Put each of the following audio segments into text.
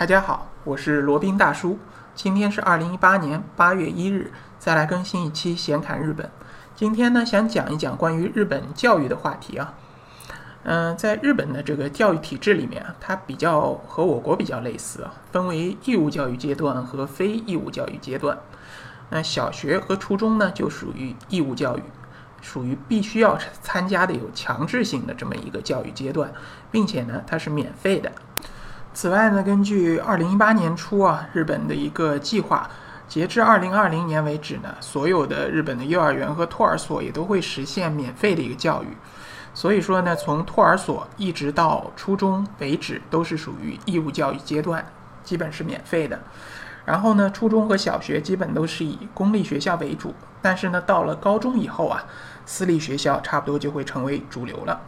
大家好，我是罗宾大叔。今天是二零一八年八月一日，再来更新一期闲侃日本。今天呢，想讲一讲关于日本教育的话题啊。嗯，在日本的这个教育体制里面，它比较和我国比较类似啊，分为义务教育阶段和非义务教育阶段。那小学和初中呢，就属于义务教育，属于必须要参加的有强制性的这么一个教育阶段，并且呢，它是免费的。此外呢，根据二零一八年初啊，日本的一个计划，截至二零二零年为止呢，所有的日本的幼儿园和托儿所也都会实现免费的一个教育。所以说呢，从托儿所一直到初中为止，都是属于义务教育阶段，基本是免费的。然后呢，初中和小学基本都是以公立学校为主，但是呢，到了高中以后啊，私立学校差不多就会成为主流了。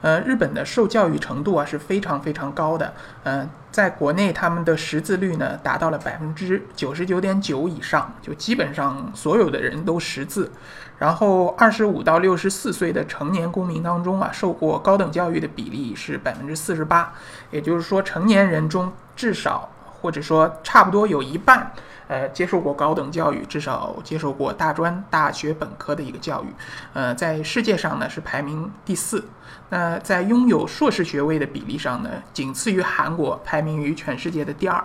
呃，日本的受教育程度啊是非常非常高的。嗯，在国内他们的识字率呢达到了百分之九十九点九以上，就基本上所有的人都识字。然后二十五到六十四岁的成年公民当中啊，受过高等教育的比例是百分之四十八，也就是说成年人中至少或者说差不多有一半。呃，接受过高等教育，至少接受过大专、大学本科的一个教育，呃，在世界上呢是排名第四。那在拥有硕士学位的比例上呢，仅次于韩国，排名于全世界的第二。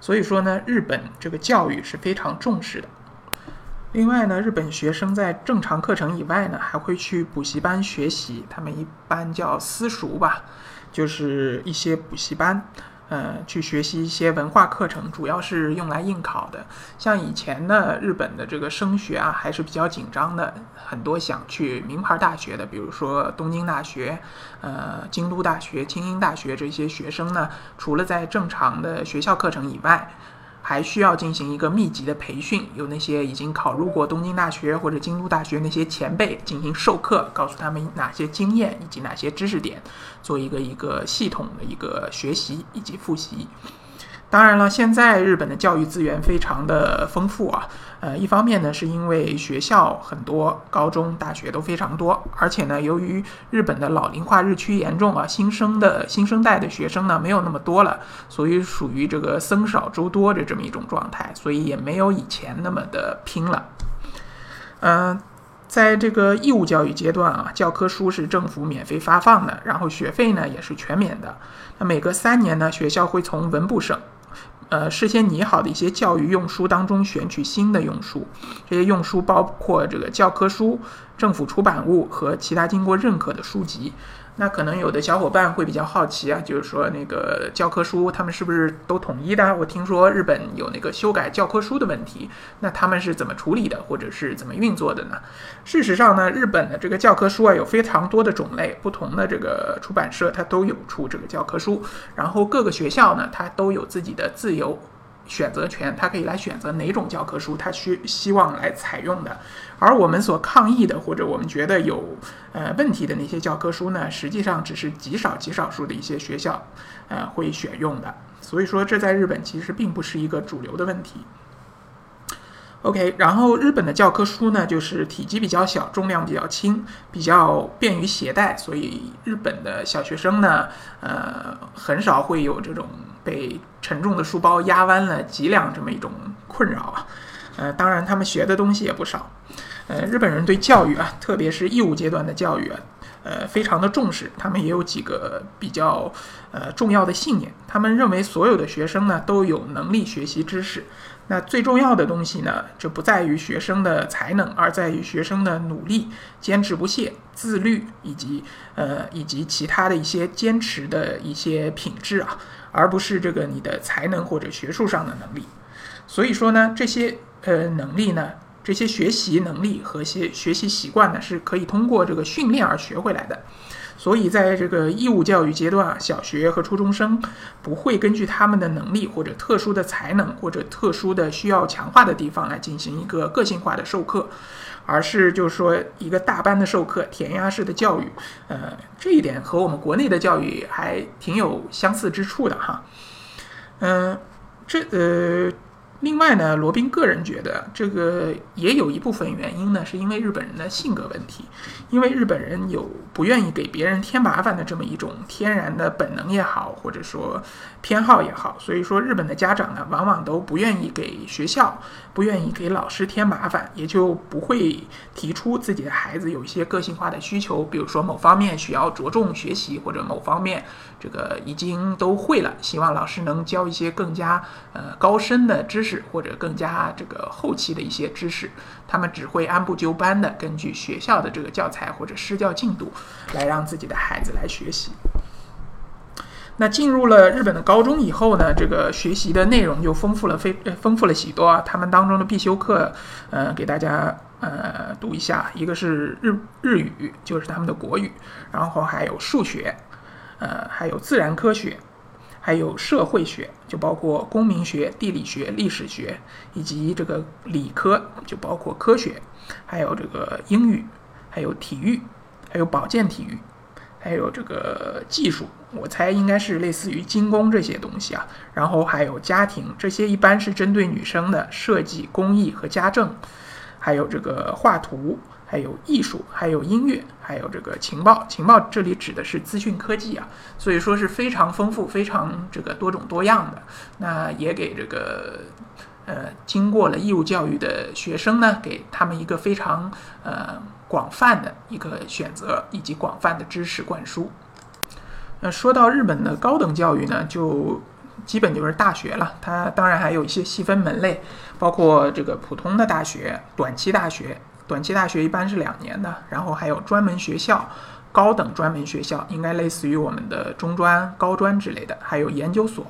所以说呢，日本这个教育是非常重视的。另外呢，日本学生在正常课程以外呢，还会去补习班学习，他们一般叫私塾吧，就是一些补习班。呃，去学习一些文化课程，主要是用来应考的。像以前呢，日本的这个升学啊，还是比较紧张的，很多想去名牌大学的，比如说东京大学、呃京都大学、清英大学这些学生呢，除了在正常的学校课程以外，还需要进行一个密集的培训，有那些已经考入过东京大学或者京都大学那些前辈进行授课，告诉他们哪些经验以及哪些知识点，做一个一个系统的一个学习以及复习。当然了，现在日本的教育资源非常的丰富啊。呃，一方面呢，是因为学校很多，高中、大学都非常多，而且呢，由于日本的老龄化日趋严重啊，新生的新生代的学生呢没有那么多了，所以属于这个僧少粥多的这么一种状态，所以也没有以前那么的拼了。嗯，在这个义务教育阶段啊，教科书是政府免费发放的，然后学费呢也是全免的。那每隔三年呢，学校会从文部省。呃，事先拟好的一些教育用书当中选取新的用书，这些用书包括这个教科书、政府出版物和其他经过认可的书籍。那可能有的小伙伴会比较好奇啊，就是说那个教科书他们是不是都统一的？我听说日本有那个修改教科书的问题，那他们是怎么处理的，或者是怎么运作的呢？事实上呢，日本的这个教科书啊有非常多的种类，不同的这个出版社它都有出这个教科书，然后各个学校呢它都有自己的自由。选择权，他可以来选择哪种教科书，他需希望来采用的。而我们所抗议的，或者我们觉得有呃问题的那些教科书呢，实际上只是极少极少数的一些学校呃会选用的。所以说，这在日本其实并不是一个主流的问题。OK，然后日本的教科书呢，就是体积比较小，重量比较轻，比较便于携带，所以日本的小学生呢，呃，很少会有这种被沉重的书包压弯了脊梁这么一种困扰啊。呃，当然他们学的东西也不少。呃，日本人对教育啊，特别是义务阶段的教育啊，呃，非常的重视。他们也有几个比较呃重要的信念，他们认为所有的学生呢都有能力学习知识。那最重要的东西呢，就不在于学生的才能，而在于学生的努力、坚持不懈、自律，以及呃以及其他的一些坚持的一些品质啊，而不是这个你的才能或者学术上的能力。所以说呢，这些呃能力呢，这些学习能力和些学习习惯呢，是可以通过这个训练而学回来的。所以，在这个义务教育阶段，小学和初中生不会根据他们的能力或者特殊的才能或者特殊的需要强化的地方来进行一个个性化的授课，而是就是说一个大班的授课，填鸭式的教育。呃，这一点和我们国内的教育还挺有相似之处的哈。嗯，这呃。另外呢，罗宾个人觉得这个也有一部分原因呢，是因为日本人的性格问题，因为日本人有不愿意给别人添麻烦的这么一种天然的本能也好，或者说偏好也好，所以说日本的家长呢，往往都不愿意给学校、不愿意给老师添麻烦，也就不会提出自己的孩子有一些个性化的需求，比如说某方面需要着重学习，或者某方面这个已经都会了，希望老师能教一些更加呃高深的知识。或者更加这个后期的一些知识，他们只会按部就班的根据学校的这个教材或者施教进度来让自己的孩子来学习。那进入了日本的高中以后呢，这个学习的内容就丰富了，非丰富了许多。他们当中的必修课，呃，给大家呃读一下，一个是日日语，就是他们的国语，然后还有数学，呃，还有自然科学。还有社会学，就包括公民学、地理学、历史学，以及这个理科，就包括科学，还有这个英语，还有体育，还有保健体育，还有这个技术，我猜应该是类似于精工这些东西啊。然后还有家庭，这些一般是针对女生的设计、工艺和家政，还有这个画图。还有艺术，还有音乐，还有这个情报。情报这里指的是资讯科技啊，所以说是非常丰富、非常这个多种多样的。那也给这个呃经过了义务教育的学生呢，给他们一个非常呃广泛的一个选择，以及广泛的知识灌输。那说到日本的高等教育呢，就基本就是大学了。它当然还有一些细分门类，包括这个普通的大学、短期大学。短期大学一般是两年的，然后还有专门学校、高等专门学校，应该类似于我们的中专、高专之类的，还有研究所。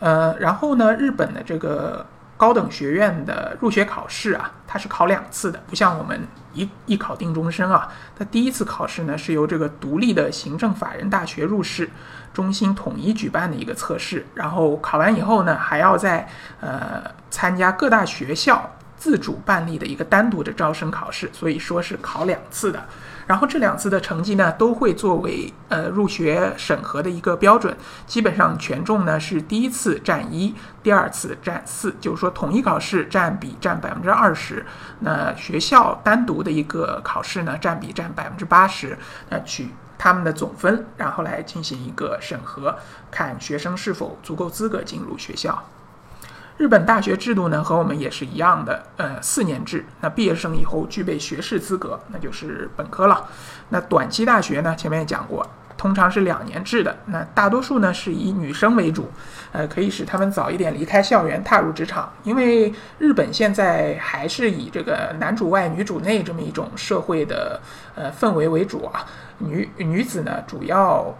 呃，然后呢，日本的这个高等学院的入学考试啊，它是考两次的，不像我们一一考定终身啊。它第一次考试呢，是由这个独立的行政法人大学入试中心统一举办的一个测试，然后考完以后呢，还要在呃参加各大学校。自主办理的一个单独的招生考试，所以说是考两次的。然后这两次的成绩呢，都会作为呃入学审核的一个标准。基本上权重呢是第一次占一，第二次占四，就是说统一考试占比占百分之二十，那学校单独的一个考试呢占比占百分之八十。那取他们的总分，然后来进行一个审核，看学生是否足够资格进入学校。日本大学制度呢，和我们也是一样的，呃，四年制。那毕业生以后具备学士资格，那就是本科了。那短期大学呢，前面也讲过，通常是两年制的。那大多数呢是以女生为主，呃，可以使他们早一点离开校园，踏入职场。因为日本现在还是以这个男主外女主内这么一种社会的呃氛围为主啊，女女子呢主要。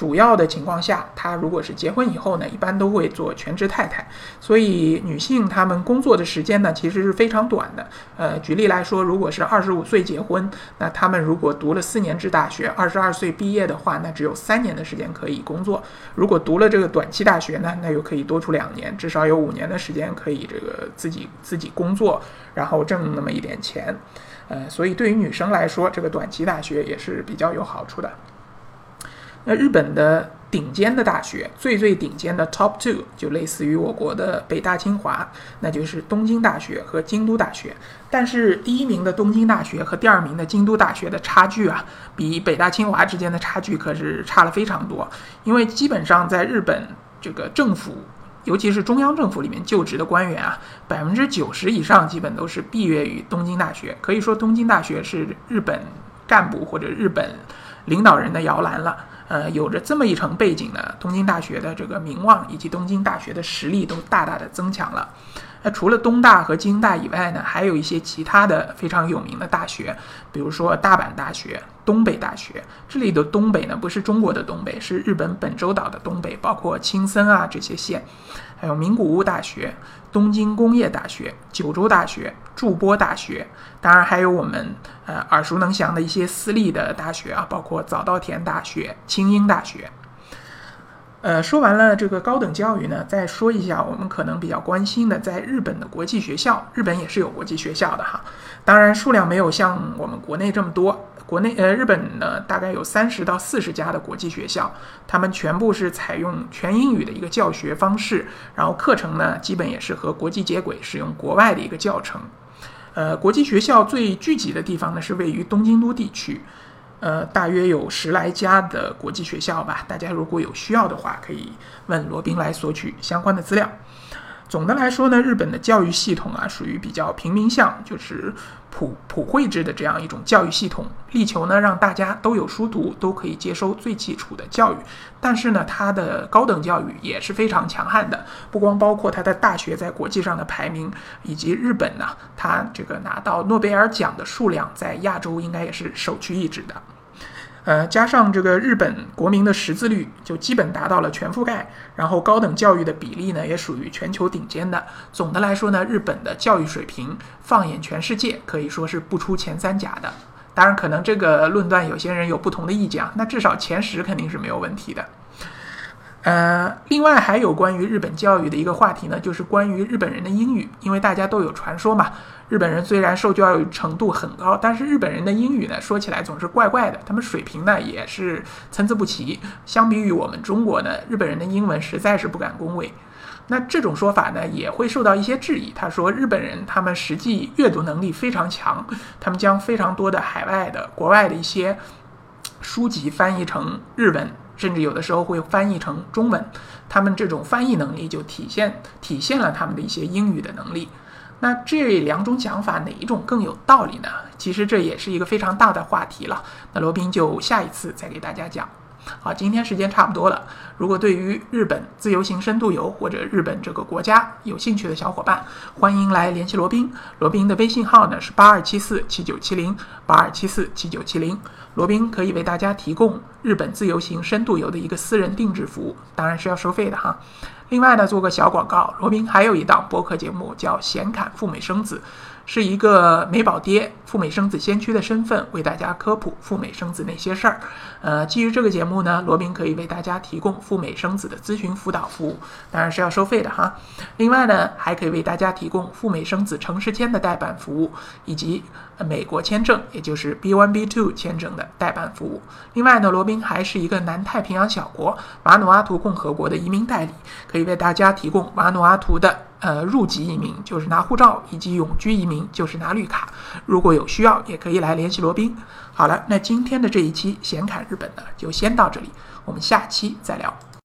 主要的情况下，她如果是结婚以后呢，一般都会做全职太太。所以女性她们工作的时间呢，其实是非常短的。呃，举例来说，如果是二十五岁结婚，那她们如果读了四年制大学，二十二岁毕业的话，那只有三年的时间可以工作。如果读了这个短期大学呢，那又可以多出两年，至少有五年的时间可以这个自己自己工作，然后挣那么一点钱。呃，所以对于女生来说，这个短期大学也是比较有好处的。那日本的顶尖的大学，最最顶尖的 top two 就类似于我国的北大清华，那就是东京大学和京都大学。但是第一名的东京大学和第二名的京都大学的差距啊，比北大清华之间的差距可是差了非常多。因为基本上在日本这个政府，尤其是中央政府里面就职的官员啊，百分之九十以上基本都是毕业于东京大学。可以说东京大学是日本干部或者日本领导人的摇篮了。呃，有着这么一层背景呢，东京大学的这个名望以及东京大学的实力都大大的增强了。那除了东大和京大以外呢，还有一些其他的非常有名的大学，比如说大阪大学、东北大学。这里的东北呢，不是中国的东北，是日本本州岛的东北，包括青森啊这些县，还有名古屋大学、东京工业大学、九州大学、筑波大学，当然还有我们呃耳熟能详的一些私立的大学啊，包括早稻田大学、清英大学。呃，说完了这个高等教育呢，再说一下我们可能比较关心的，在日本的国际学校，日本也是有国际学校的哈，当然数量没有像我们国内这么多。国内呃，日本呢大概有三十到四十家的国际学校，他们全部是采用全英语的一个教学方式，然后课程呢基本也是和国际接轨，使用国外的一个教程。呃，国际学校最聚集的地方呢是位于东京都地区。呃，大约有十来家的国际学校吧。大家如果有需要的话，可以问罗宾来索取相关的资料。总的来说呢，日本的教育系统啊，属于比较平民向，就是普普惠制的这样一种教育系统，力求呢让大家都有书读，都可以接收最基础的教育。但是呢，它的高等教育也是非常强悍的，不光包括它的大学在国际上的排名，以及日本呢，它这个拿到诺贝尔奖的数量，在亚洲应该也是首屈一指的。呃，加上这个日本国民的识字率就基本达到了全覆盖，然后高等教育的比例呢也属于全球顶尖的。总的来说呢，日本的教育水平放眼全世界可以说是不出前三甲的。当然，可能这个论断有些人有不同的意见啊，那至少前十肯定是没有问题的。呃，另外还有关于日本教育的一个话题呢，就是关于日本人的英语，因为大家都有传说嘛。日本人虽然受教育程度很高，但是日本人的英语呢，说起来总是怪怪的，他们水平呢也是参差不齐。相比于我们中国呢，日本人的英文实在是不敢恭维。那这种说法呢，也会受到一些质疑。他说，日本人他们实际阅读能力非常强，他们将非常多的海外的、国外的一些书籍翻译成日文，甚至有的时候会翻译成中文。他们这种翻译能力就体现体现了他们的一些英语的能力。那这两种讲法哪一种更有道理呢？其实这也是一个非常大的话题了。那罗宾就下一次再给大家讲。好，今天时间差不多了。如果对于日本自由行深度游或者日本这个国家有兴趣的小伙伴，欢迎来联系罗宾。罗宾的微信号呢是八二七四七九七零八二七四七九七零。罗宾可以为大家提供日本自由行深度游的一个私人定制服务，当然是要收费的哈。另外呢，做个小广告，罗宾还有一档播客节目叫《闲侃赴美生子》。是一个美宝爹赴美生子先驱的身份，为大家科普赴美生子那些事儿。呃，基于这个节目呢，罗宾可以为大家提供赴美生子的咨询辅导服务，当然是要收费的哈。另外呢，还可以为大家提供赴美生子城市签的代办服务，以及美国签证，也就是 B1、B2 签证的代办服务。另外呢，罗宾还是一个南太平洋小国瓦努阿图共和国的移民代理，可以为大家提供瓦努阿图的。呃，入籍移民就是拿护照，以及永居移民就是拿绿卡。如果有需要，也可以来联系罗宾。好了，那今天的这一期闲侃日本呢，就先到这里，我们下期再聊。